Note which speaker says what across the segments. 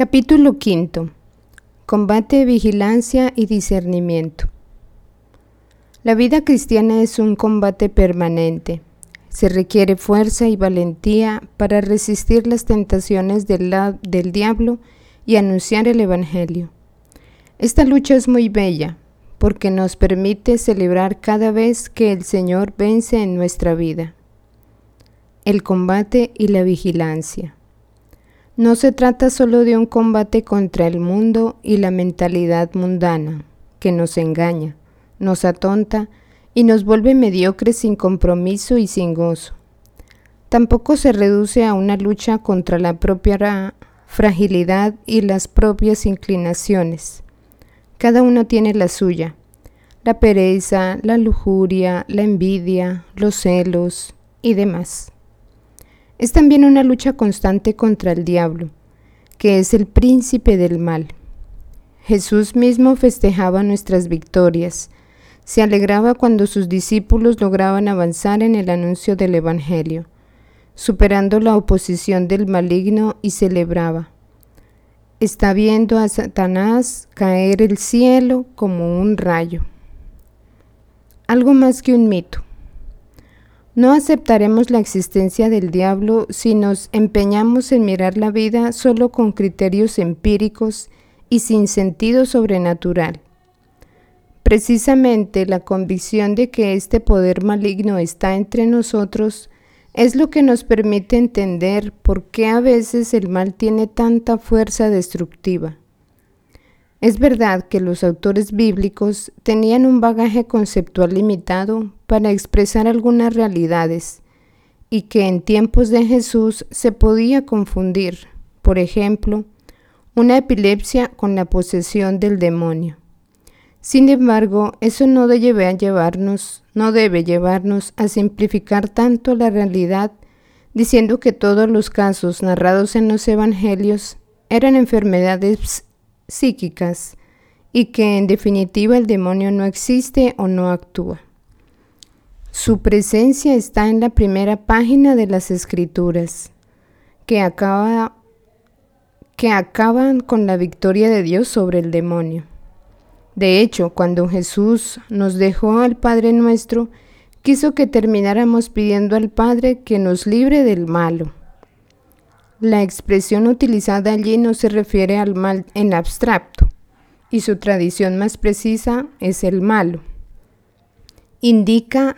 Speaker 1: Capítulo V. Combate, vigilancia y discernimiento. La vida cristiana es un combate permanente. Se requiere fuerza y valentía para resistir las tentaciones del, del diablo y anunciar el Evangelio. Esta lucha es muy bella porque nos permite celebrar cada vez que el Señor vence en nuestra vida. El combate y la vigilancia. No se trata solo de un combate contra el mundo y la mentalidad mundana, que nos engaña, nos atonta y nos vuelve mediocres sin compromiso y sin gozo. Tampoco se reduce a una lucha contra la propia fragilidad y las propias inclinaciones. Cada uno tiene la suya, la pereza, la lujuria, la envidia, los celos y demás. Es también una lucha constante contra el diablo, que es el príncipe del mal. Jesús mismo festejaba nuestras victorias, se alegraba cuando sus discípulos lograban avanzar en el anuncio del Evangelio, superando la oposición del maligno y celebraba. Está viendo a Satanás caer el cielo como un rayo. Algo más que un mito. No aceptaremos la existencia del diablo si nos empeñamos en mirar la vida solo con criterios empíricos y sin sentido sobrenatural. Precisamente la convicción de que este poder maligno está entre nosotros es lo que nos permite entender por qué a veces el mal tiene tanta fuerza destructiva. Es verdad que los autores bíblicos tenían un bagaje conceptual limitado para expresar algunas realidades y que en tiempos de Jesús se podía confundir, por ejemplo, una epilepsia con la posesión del demonio. Sin embargo, eso no debe llevarnos, no debe llevarnos a simplificar tanto la realidad diciendo que todos los casos narrados en los evangelios eran enfermedades psíquicas y que en definitiva el demonio no existe o no actúa. Su presencia está en la primera página de las escrituras, que, acaba, que acaban con la victoria de Dios sobre el demonio. De hecho, cuando Jesús nos dejó al Padre nuestro, quiso que termináramos pidiendo al Padre que nos libre del malo. La expresión utilizada allí no se refiere al mal en abstracto, y su tradición más precisa es el malo. Indica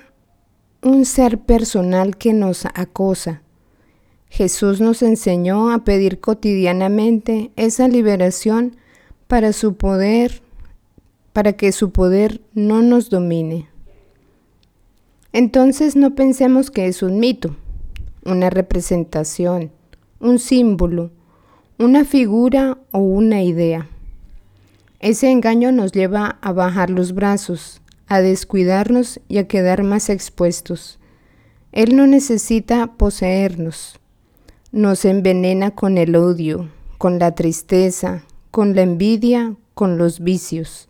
Speaker 1: un ser personal que nos acosa. Jesús nos enseñó a pedir cotidianamente esa liberación para su poder, para que su poder no nos domine. Entonces no pensemos que es un mito, una representación, un símbolo, una figura o una idea. Ese engaño nos lleva a bajar los brazos, a descuidarnos y a quedar más expuestos. Él no necesita poseernos. Nos envenena con el odio, con la tristeza, con la envidia, con los vicios.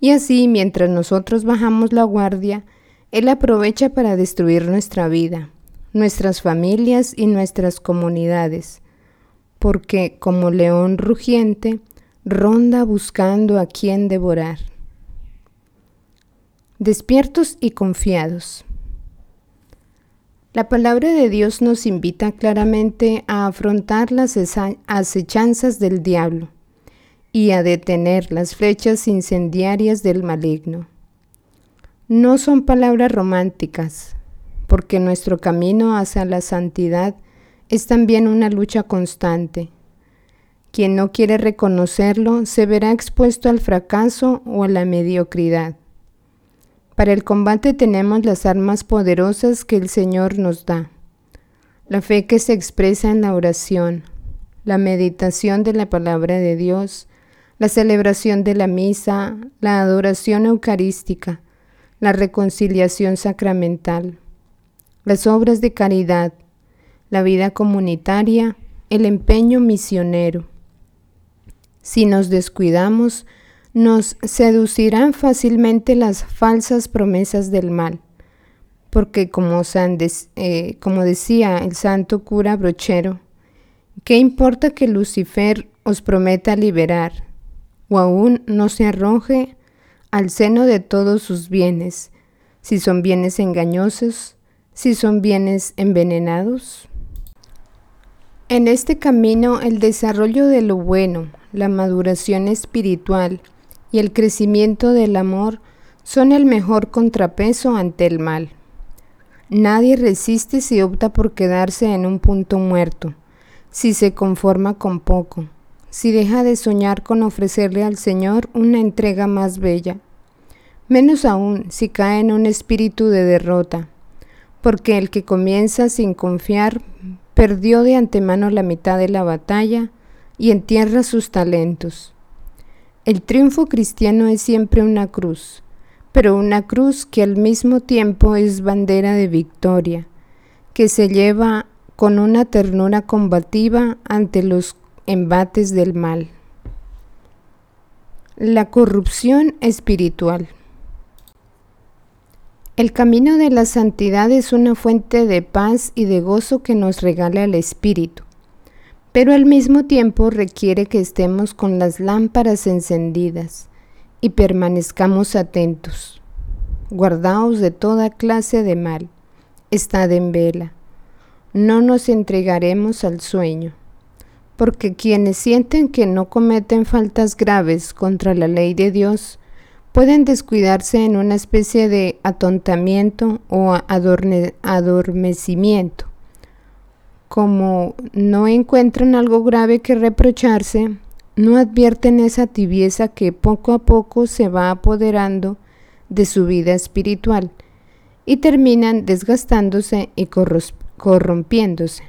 Speaker 1: Y así, mientras nosotros bajamos la guardia, Él aprovecha para destruir nuestra vida, nuestras familias y nuestras comunidades, porque como león rugiente, ronda buscando a quien devorar. Despiertos y confiados. La palabra de Dios nos invita claramente a afrontar las acechanzas del diablo y a detener las flechas incendiarias del maligno. No son palabras románticas, porque nuestro camino hacia la santidad es también una lucha constante. Quien no quiere reconocerlo se verá expuesto al fracaso o a la mediocridad. Para el combate tenemos las armas poderosas que el Señor nos da. La fe que se expresa en la oración, la meditación de la palabra de Dios, la celebración de la misa, la adoración eucarística, la reconciliación sacramental las obras de caridad, la vida comunitaria, el empeño misionero. Si nos descuidamos, nos seducirán fácilmente las falsas promesas del mal, porque como, eh, como decía el santo cura brochero, ¿Qué importa que Lucifer os prometa liberar, o aún no se arroje al seno de todos sus bienes, si son bienes engañosos, si son bienes envenenados? En este camino el desarrollo de lo bueno, la maduración espiritual y el crecimiento del amor son el mejor contrapeso ante el mal. Nadie resiste si opta por quedarse en un punto muerto, si se conforma con poco, si deja de soñar con ofrecerle al Señor una entrega más bella, menos aún si cae en un espíritu de derrota, porque el que comienza sin confiar perdió de antemano la mitad de la batalla y entierra sus talentos. El triunfo cristiano es siempre una cruz, pero una cruz que al mismo tiempo es bandera de victoria, que se lleva con una ternura combativa ante los embates del mal. La corrupción espiritual. El camino de la santidad es una fuente de paz y de gozo que nos regala el Espíritu, pero al mismo tiempo requiere que estemos con las lámparas encendidas y permanezcamos atentos. Guardaos de toda clase de mal, estad en vela, no nos entregaremos al sueño, porque quienes sienten que no cometen faltas graves contra la ley de Dios, pueden descuidarse en una especie de atontamiento o adormecimiento. Como no encuentran algo grave que reprocharse, no advierten esa tibieza que poco a poco se va apoderando de su vida espiritual y terminan desgastándose y corrompiéndose.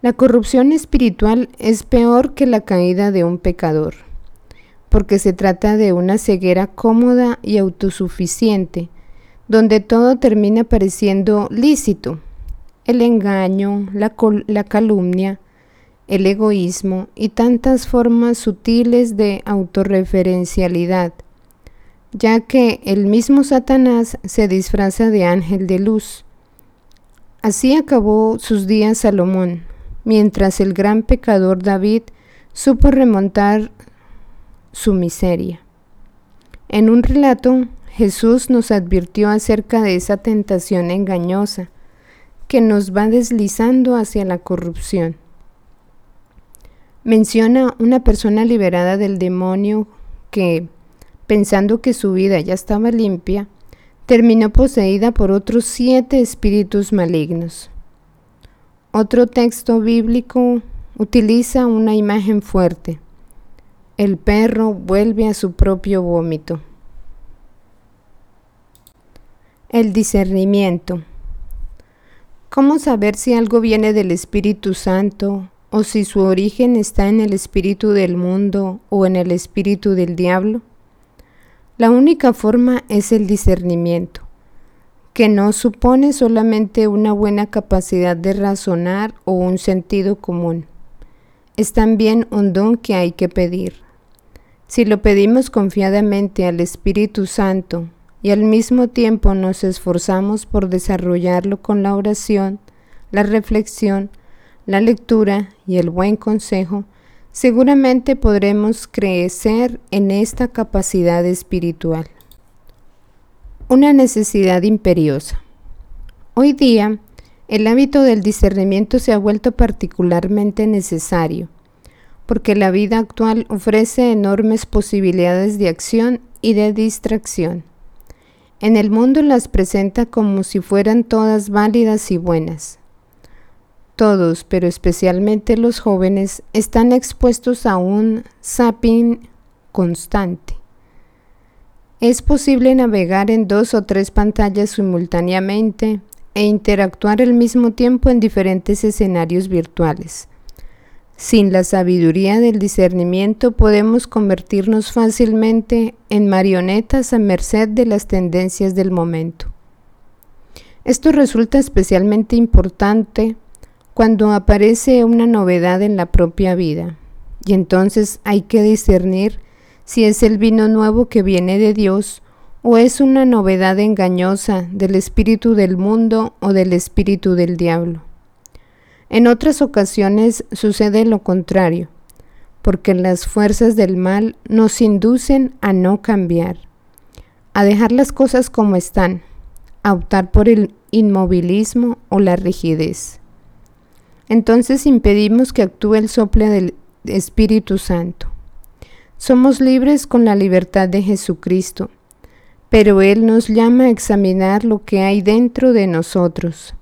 Speaker 1: La corrupción espiritual es peor que la caída de un pecador porque se trata de una ceguera cómoda y autosuficiente, donde todo termina pareciendo lícito. El engaño, la, la calumnia, el egoísmo y tantas formas sutiles de autorreferencialidad, ya que el mismo Satanás se disfraza de ángel de luz. Así acabó sus días Salomón, mientras el gran pecador David supo remontar su miseria. En un relato, Jesús nos advirtió acerca de esa tentación engañosa que nos va deslizando hacia la corrupción. Menciona una persona liberada del demonio que, pensando que su vida ya estaba limpia, terminó poseída por otros siete espíritus malignos. Otro texto bíblico utiliza una imagen fuerte el perro vuelve a su propio vómito. El discernimiento. ¿Cómo saber si algo viene del Espíritu Santo o si su origen está en el espíritu del mundo o en el espíritu del diablo? La única forma es el discernimiento, que no supone solamente una buena capacidad de razonar o un sentido común. Es también un don que hay que pedir. Si lo pedimos confiadamente al Espíritu Santo y al mismo tiempo nos esforzamos por desarrollarlo con la oración, la reflexión, la lectura y el buen consejo, seguramente podremos crecer en esta capacidad espiritual. Una necesidad imperiosa. Hoy día, el hábito del discernimiento se ha vuelto particularmente necesario porque la vida actual ofrece enormes posibilidades de acción y de distracción. En el mundo las presenta como si fueran todas válidas y buenas. Todos, pero especialmente los jóvenes, están expuestos a un zapping constante. Es posible navegar en dos o tres pantallas simultáneamente e interactuar al mismo tiempo en diferentes escenarios virtuales sin la sabiduría del discernimiento podemos convertirnos fácilmente en marionetas a merced de las tendencias del momento. Esto resulta especialmente importante cuando aparece una novedad en la propia vida, y entonces hay que discernir si es el vino nuevo que viene de Dios o es una novedad engañosa del espíritu del mundo o del espíritu del diablo. En otras ocasiones sucede lo contrario, porque las fuerzas del mal nos inducen a no cambiar, a dejar las cosas como están, a optar por el inmovilismo o la rigidez. Entonces impedimos que actúe el sople del Espíritu Santo. Somos libres con la libertad de Jesucristo, pero Él nos llama a examinar lo que hay dentro de nosotros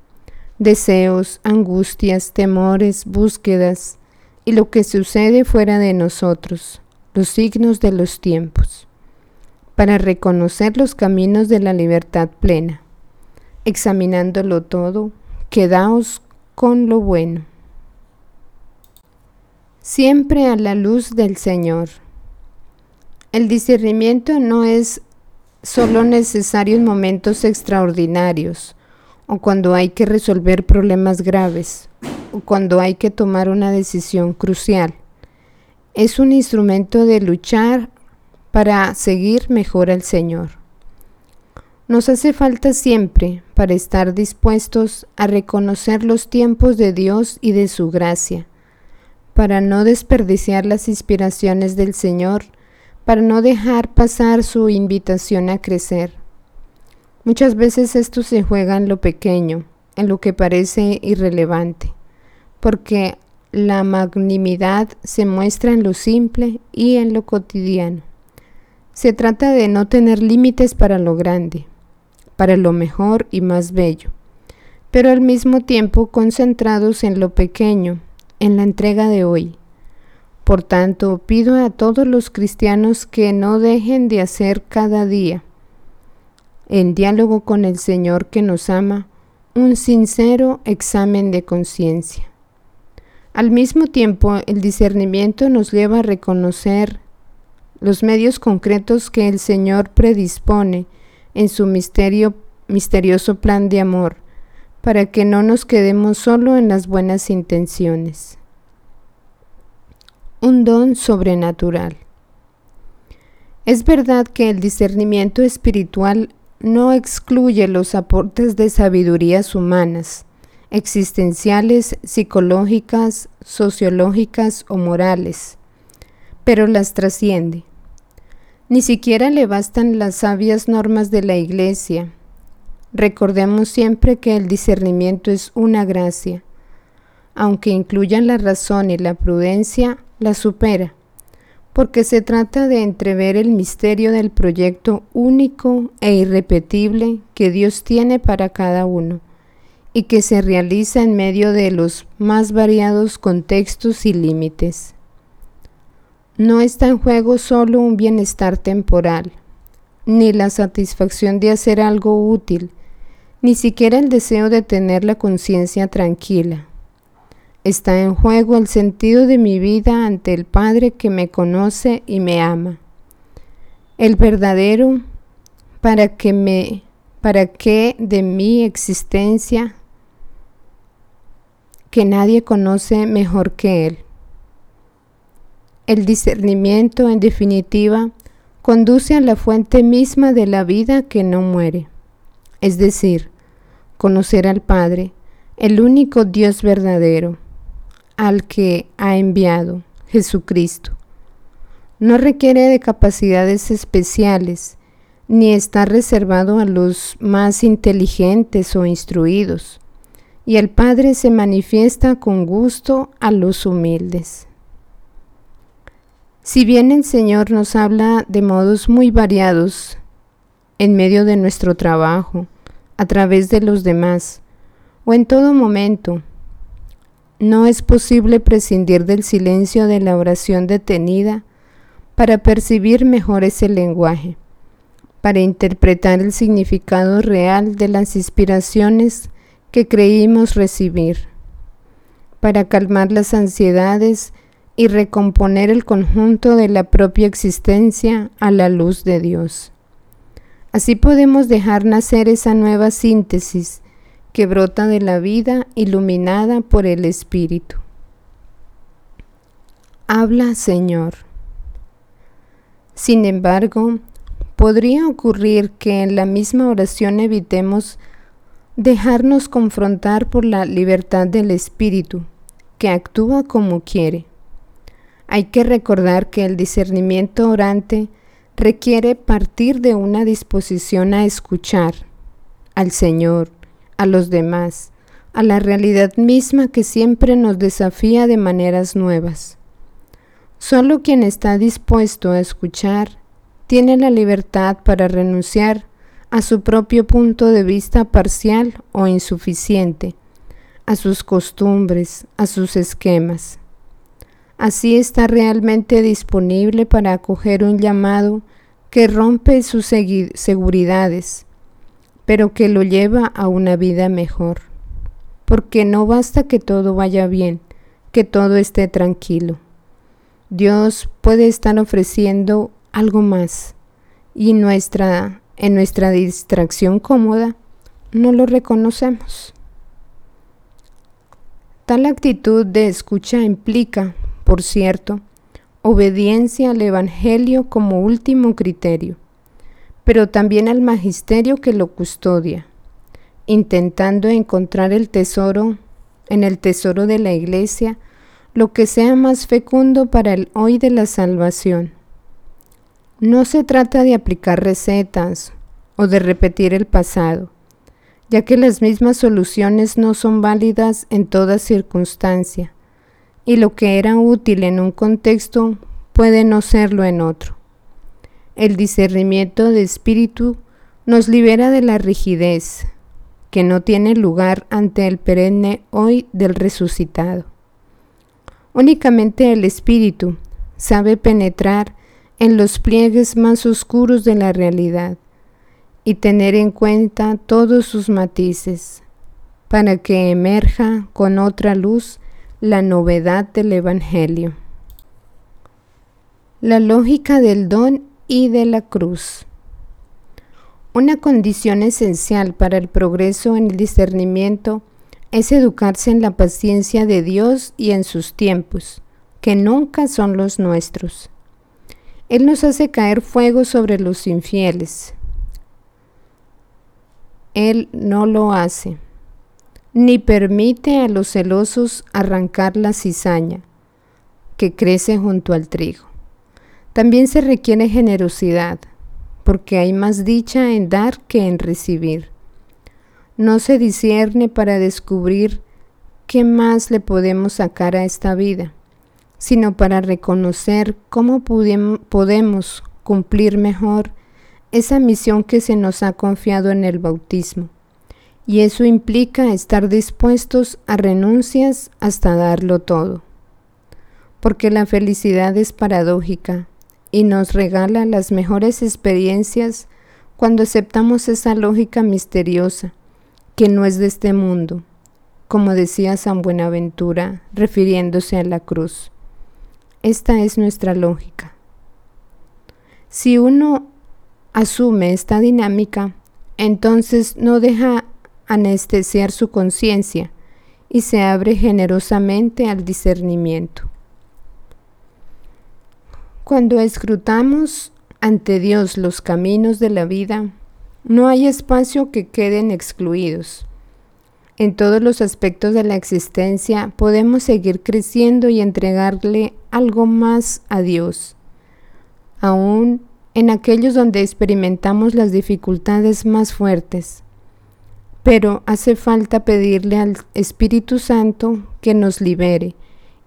Speaker 1: deseos, angustias, temores, búsquedas y lo que sucede fuera de nosotros, los signos de los tiempos, para reconocer los caminos de la libertad plena. Examinándolo todo, quedaos con lo bueno. Siempre a la luz del Señor. El discernimiento no es solo necesario en momentos extraordinarios, o cuando hay que resolver problemas graves o cuando hay que tomar una decisión crucial. Es un instrumento de luchar para seguir mejor al Señor. Nos hace falta siempre para estar dispuestos a reconocer los tiempos de Dios y de su gracia, para no desperdiciar las inspiraciones del Señor, para no dejar pasar su invitación a crecer. Muchas veces esto se juega en lo pequeño, en lo que parece irrelevante, porque la magnimidad se muestra en lo simple y en lo cotidiano. Se trata de no tener límites para lo grande, para lo mejor y más bello, pero al mismo tiempo concentrados en lo pequeño, en la entrega de hoy. Por tanto, pido a todos los cristianos que no dejen de hacer cada día en diálogo con el Señor que nos ama, un sincero examen de conciencia. Al mismo tiempo, el discernimiento nos lleva a reconocer los medios concretos que el Señor predispone en su misterio, misterioso plan de amor, para que no nos quedemos solo en las buenas intenciones. Un don sobrenatural. Es verdad que el discernimiento espiritual no excluye los aportes de sabidurías humanas, existenciales, psicológicas, sociológicas o morales, pero las trasciende. Ni siquiera le bastan las sabias normas de la Iglesia. Recordemos siempre que el discernimiento es una gracia. Aunque incluyan la razón y la prudencia, la supera porque se trata de entrever el misterio del proyecto único e irrepetible que Dios tiene para cada uno y que se realiza en medio de los más variados contextos y límites. No está en juego solo un bienestar temporal, ni la satisfacción de hacer algo útil, ni siquiera el deseo de tener la conciencia tranquila Está en juego el sentido de mi vida ante el Padre que me conoce y me ama. El verdadero para que me para que de mi existencia que nadie conoce mejor que él. El discernimiento, en definitiva, conduce a la fuente misma de la vida que no muere, es decir, conocer al Padre, el único Dios verdadero al que ha enviado, Jesucristo. No requiere de capacidades especiales, ni está reservado a los más inteligentes o instruidos, y el Padre se manifiesta con gusto a los humildes. Si bien el Señor nos habla de modos muy variados en medio de nuestro trabajo, a través de los demás, o en todo momento, no es posible prescindir del silencio de la oración detenida para percibir mejor ese lenguaje, para interpretar el significado real de las inspiraciones que creímos recibir, para calmar las ansiedades y recomponer el conjunto de la propia existencia a la luz de Dios. Así podemos dejar nacer esa nueva síntesis que brota de la vida iluminada por el Espíritu. Habla, Señor. Sin embargo, podría ocurrir que en la misma oración evitemos dejarnos confrontar por la libertad del espíritu, que actúa como quiere. Hay que recordar que el discernimiento orante requiere partir de una disposición a escuchar al Señor, a los demás, a la realidad misma que siempre nos desafía de maneras nuevas. Solo quien está dispuesto a escuchar tiene la libertad para renunciar a su propio punto de vista parcial o insuficiente, a sus costumbres, a sus esquemas. Así está realmente disponible para acoger un llamado que rompe sus seguridades, pero que lo lleva a una vida mejor. Porque no basta que todo vaya bien, que todo esté tranquilo. Dios puede estar ofreciendo algo más y nuestra en nuestra distracción cómoda no lo reconocemos. Tal actitud de escucha implica, por cierto, obediencia al Evangelio como último criterio, pero también al magisterio que lo custodia, intentando encontrar el tesoro en el tesoro de la Iglesia, lo que sea más fecundo para el hoy de la salvación. No se trata de aplicar recetas o de repetir el pasado, ya que las mismas soluciones no son válidas en toda circunstancia, y lo que era útil en un contexto puede no serlo en otro. El discernimiento de espíritu nos libera de la rigidez, que no tiene lugar ante el perenne hoy del resucitado. Únicamente el espíritu sabe penetrar en los pliegues más oscuros de la realidad y tener en cuenta todos sus matices para que emerja con otra luz la novedad del Evangelio. La lógica del don y de la cruz. Una condición esencial para el progreso en el discernimiento es educarse en la paciencia de Dios y en sus tiempos, que nunca son los nuestros. Él nos hace caer fuego sobre los infieles. Él no lo hace, ni permite a los celosos arrancar la cizaña que crece junto al trigo. También se requiere generosidad, porque hay más dicha en dar que en recibir. No se discierne para descubrir qué más le podemos sacar a esta vida sino para reconocer cómo podemos cumplir mejor esa misión que se nos ha confiado en el bautismo. Y eso implica estar dispuestos a renuncias hasta darlo todo. Porque la felicidad es paradójica y nos regala las mejores experiencias cuando aceptamos esa lógica misteriosa que no es de este mundo, como decía San Buenaventura refiriéndose a la cruz. Esta es nuestra lógica. Si uno asume esta dinámica, entonces no deja anestesiar su conciencia y se abre generosamente al discernimiento. Cuando escrutamos ante Dios los caminos de la vida, no hay espacio que queden excluidos. En todos los aspectos de la existencia podemos seguir creciendo y entregarle algo más a Dios. Aún en aquellos donde experimentamos las dificultades más fuertes. Pero hace falta pedirle al Espíritu Santo que nos libere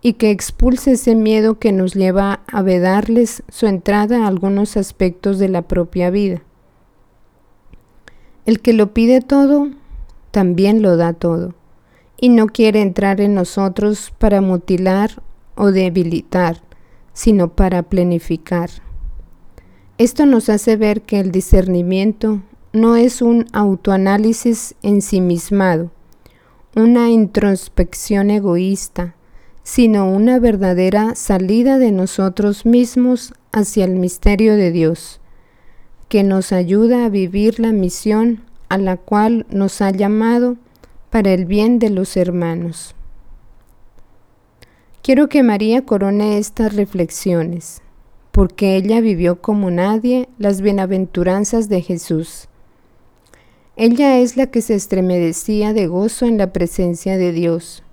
Speaker 1: y que expulse ese miedo que nos lleva a vedarles su entrada a algunos aspectos de la propia vida. El que lo pide todo también lo da todo, y no quiere entrar en nosotros para mutilar o debilitar, sino para plenificar. Esto nos hace ver que el discernimiento no es un autoanálisis ensimismado, una introspección egoísta, sino una verdadera salida de nosotros mismos hacia el misterio de Dios, que nos ayuda a vivir la misión a la cual nos ha llamado para el bien de los hermanos. Quiero que María corone estas reflexiones, porque ella vivió como nadie las bienaventuranzas de Jesús. Ella es la que se estremecía de gozo en la presencia de Dios,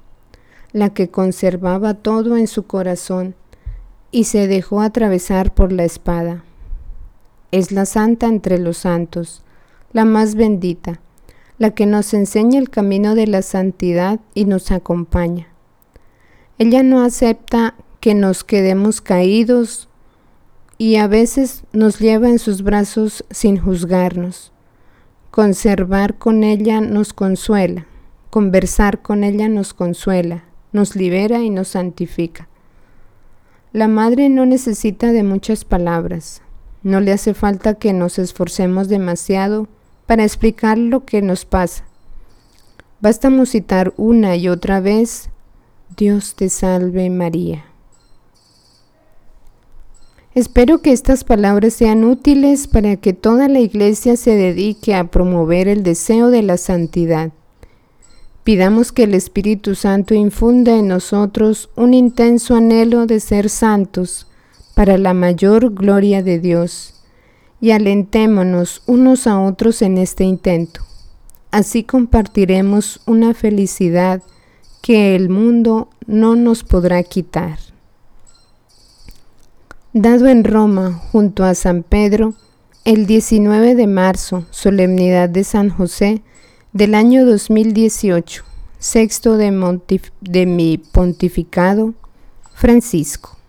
Speaker 1: la que conservaba todo en su corazón y se dejó atravesar por la espada. Es la santa entre los santos, la más bendita, la que nos enseña el camino de la santidad y nos acompaña. Ella no acepta que nos quedemos caídos y a veces nos lleva en sus brazos sin juzgarnos. Conservar con ella nos consuela, conversar con ella nos consuela, nos libera y nos santifica. La madre no necesita de muchas palabras, no le hace falta que nos esforcemos demasiado para explicar lo que nos pasa. Basta musitar una y otra vez, Dios te salve María. Espero que estas palabras sean útiles para que toda la iglesia se dedique a promover el deseo de la santidad. Pidamos que el Espíritu Santo infunda en nosotros un intenso anhelo de ser santos para la mayor gloria de Dios y alentémonos unos a otros en este intento. Así compartiremos una felicidad que el mundo no nos podrá quitar dado en Roma junto a San Pedro el 19 de marzo, solemnidad de San José del año 2018, sexto de, de mi pontificado, Francisco.